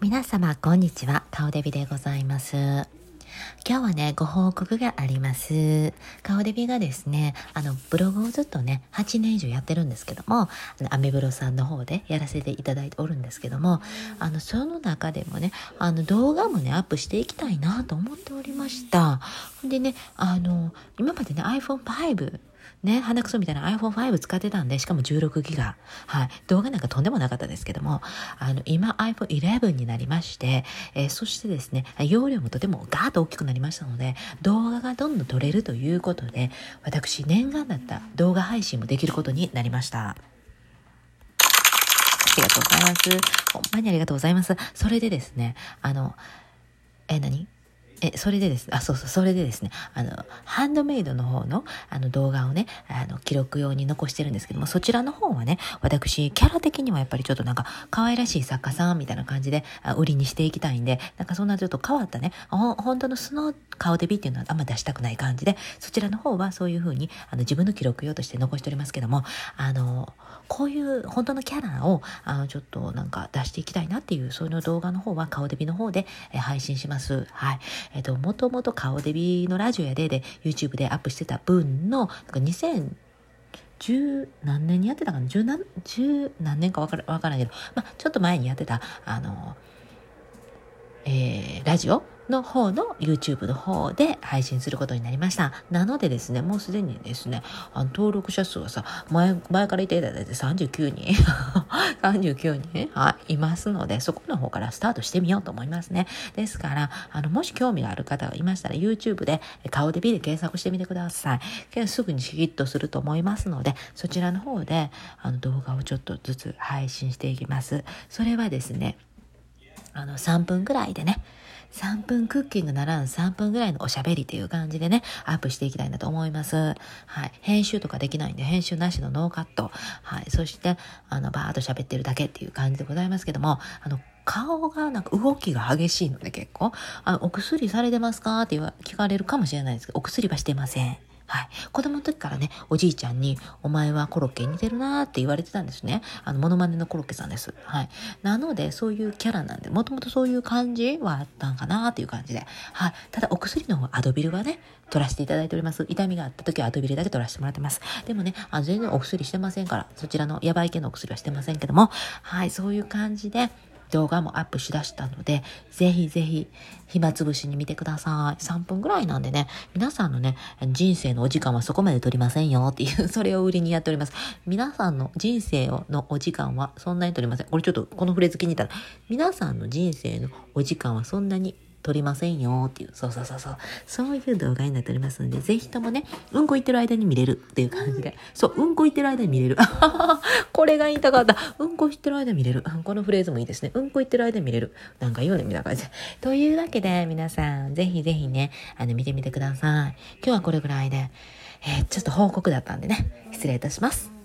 皆様、こんにちは。顔デビでございます。今日はね、ご報告があります。顔デビがですね、あの、ブログをずっとね、8年以上やってるんですけども、あのアメブロさんの方でやらせていただいておるんですけども、あの、その中でもね、あの、動画もね、アップしていきたいなと思っておりました。でね、あの、今までね、iPhone5 ね、鼻くそみたいな iPhone5 使ってたんで、しかも16ギガ。はい。動画なんかとんでもなかったですけども、あの、今 iPhone11 になりまして、えー、そしてですね、容量もとてもガーッと大きくなりましたので、動画がどんどん撮れるということで、私、念願だった動画配信もできることになりました。ありがとうございます。ほんまにありがとうございます。それでですね、あの、え、何？え、それでです。ね、あ、そうそう、それでですね、あの、ハンドメイドの方の、あの、動画をね、あの、記録用に残してるんですけども、そちらの方はね、私、キャラ的にはやっぱりちょっとなんか、可愛らしい作家さんみたいな感じで、売りにしていきたいんで、なんかそんなちょっと変わったね、ほ本当の素の顔デビっていうのはあんま出したくない感じで、そちらの方はそういう風に、あの、自分の記録用として残しておりますけども、あの、こういう本当のキャラを、あの、ちょっとなんか出していきたいなっていう、そういう動画の方は顔デビの方で、え配信します。はい。えっ、と、もともと顔デビのラジオやでで YouTube でアップしてた分の、なんか2000、十何年にやってたかな？十何、十何年かわからわからんけど、まあ、ちょっと前にやってた、あの、えー、ラジオの方の YouTube の方で配信することになりました。なのでですね、もうすでにですね、あの登録者数はさ、前、前から言っていただいて39人、39人、はい、いますので、そこの方からスタートしてみようと思いますね。ですから、あの、もし興味がある方がいましたら、YouTube で顔でビで検索してみてください。すぐにヒットすると思いますので、そちらの方で、あの、動画をちょっとずつ配信していきます。それはですね、あの、3分ぐらいでね、3分クッキングならん3分ぐらいのおしゃべりっていう感じでね、アップしていきたいなと思います。はい。編集とかできないんで、編集なしのノーカット。はい。そして、あの、バーっと喋ってるだけっていう感じでございますけども、あの、顔がなんか動きが激しいので結構、あお薬されてますか？って聞かれるかもしれないですけど、お薬はしてません。はい。子供の時からね、おじいちゃんに、お前はコロッケに似てるなーって言われてたんですね。あの、モノマネのコロッケさんです。はい。なので、そういうキャラなんで、もともとそういう感じはあったんかなっていう感じで。はい。ただ、お薬の方、アドビルはね、取らせていただいております。痛みがあった時はアドビルだけ取らせてもらってます。でもね、あ全然お薬してませんから、そちらのヤバい系のお薬はしてませんけども、はい、そういう感じで、動画もアップしだしたので、ぜひぜひ暇つぶしに見てください。3分ぐらいなんでね、皆さんのね、人生のお時間はそこまで取りませんよっていう、それを売りにやっております。皆さんの人生のお時間はそんなに取りません。これちょっとこのフレーズ気に入ったら、皆さんの人生のお時間はそんなに撮りませんよっていう、そうそうそうそう、そういう動画になっておりますので、ぜひともね、うんこ言ってる間に見れるっていう感じで、そう、うんこ言ってる間に見れる。これが言いたかった。うんこ言ってる間に見れる。このフレーズもいいですね。うんこ言ってる間に見れる。なんか言うね、みたいな感じで。というわけで、皆さん、ぜひぜひね、あの、見てみてください。今日はこれぐらいで、えー、ちょっと報告だったんでね、失礼いたします。